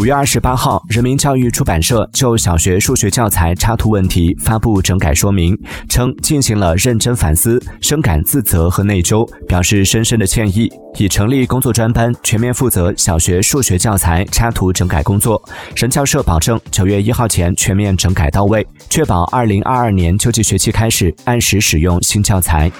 五月二十八号，人民教育出版社就小学数学教材插图问题发布整改说明，称进行了认真反思，深感自责和内疚，表示深深的歉意，已成立工作专班，全面负责小学数学教材插图整改工作。人教社保证九月一号前全面整改到位，确保二零二二年秋季学期开始按时使用新教材。